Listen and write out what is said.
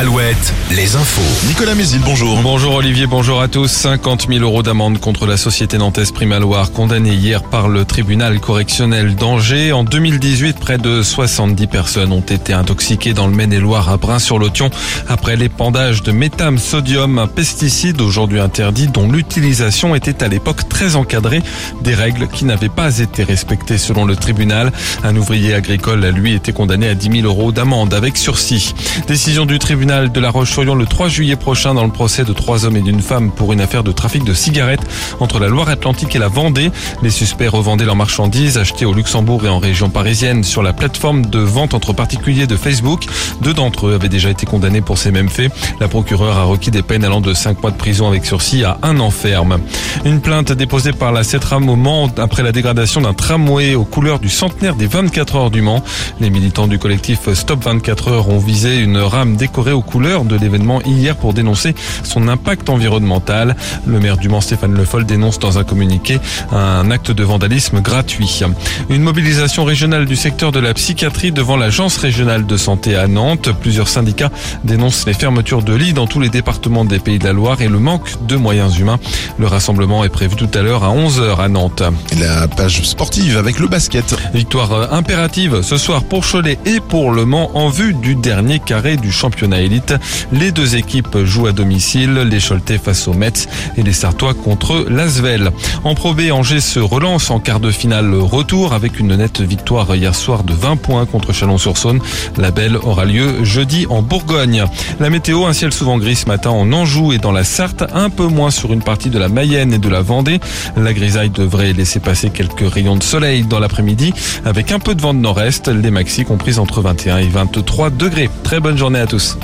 Alouette, les infos. Nicolas Mézil, bonjour. Bonjour Olivier, bonjour à tous. 50 000 euros d'amende contre la société nantaise Primaloire, condamnée hier par le tribunal correctionnel d'Angers. En 2018, près de 70 personnes ont été intoxiquées dans le Maine-et-Loire à Brin-sur-Lotion après l'épandage de métham sodium, un pesticide aujourd'hui interdit dont l'utilisation était à l'époque très encadrée, des règles qui n'avaient pas été respectées selon le tribunal. Un ouvrier agricole a lui été condamné à 10 000 euros d'amende avec sursis. Décision du tribunal de La Roche-sur-Yon le 3 juillet prochain dans le procès de trois hommes et d'une femme pour une affaire de trafic de cigarettes entre la Loire-Atlantique et la Vendée. Les suspects revendaient leurs marchandises achetées au Luxembourg et en région parisienne sur la plateforme de vente entre particuliers de Facebook. Deux d'entre eux avaient déjà été condamnés pour ces mêmes faits. La procureure a requis des peines allant de 5 mois de prison avec sursis à un an ferme. Une plainte déposée par la CETRAM au Mans après la dégradation d'un tramway aux couleurs du centenaire des 24 heures du Mans. Les militants du collectif Stop 24 heures ont visé une rame décorée aux couleurs de l'événement hier pour dénoncer son impact environnemental. Le maire du Mans, Stéphane Le Foll, dénonce dans un communiqué un acte de vandalisme gratuit. Une mobilisation régionale du secteur de la psychiatrie devant l'agence régionale de santé à Nantes. Plusieurs syndicats dénoncent les fermetures de lits dans tous les départements des Pays de la Loire et le manque de moyens humains. Le rassemblement est prévu tout à l'heure à 11h à Nantes. La page sportive avec le basket. Victoire impérative ce soir pour Cholet et pour Le Mans en vue du dernier carré du championnat les deux équipes jouent à domicile, les Choletais face aux Mets et les Sartois contre l'Asvel. En Pro Angers se relance en quart de finale retour avec une nette victoire hier soir de 20 points contre Chalon-sur-Saône. La belle aura lieu jeudi en Bourgogne. La météo, un ciel souvent gris ce matin en Anjou et dans la Sarthe, un peu moins sur une partie de la Mayenne et de la Vendée. La grisaille devrait laisser passer quelques rayons de soleil dans l'après-midi avec un peu de vent de nord-est, les maxi comprises entre 21 et 23 degrés. Très bonne journée à tous.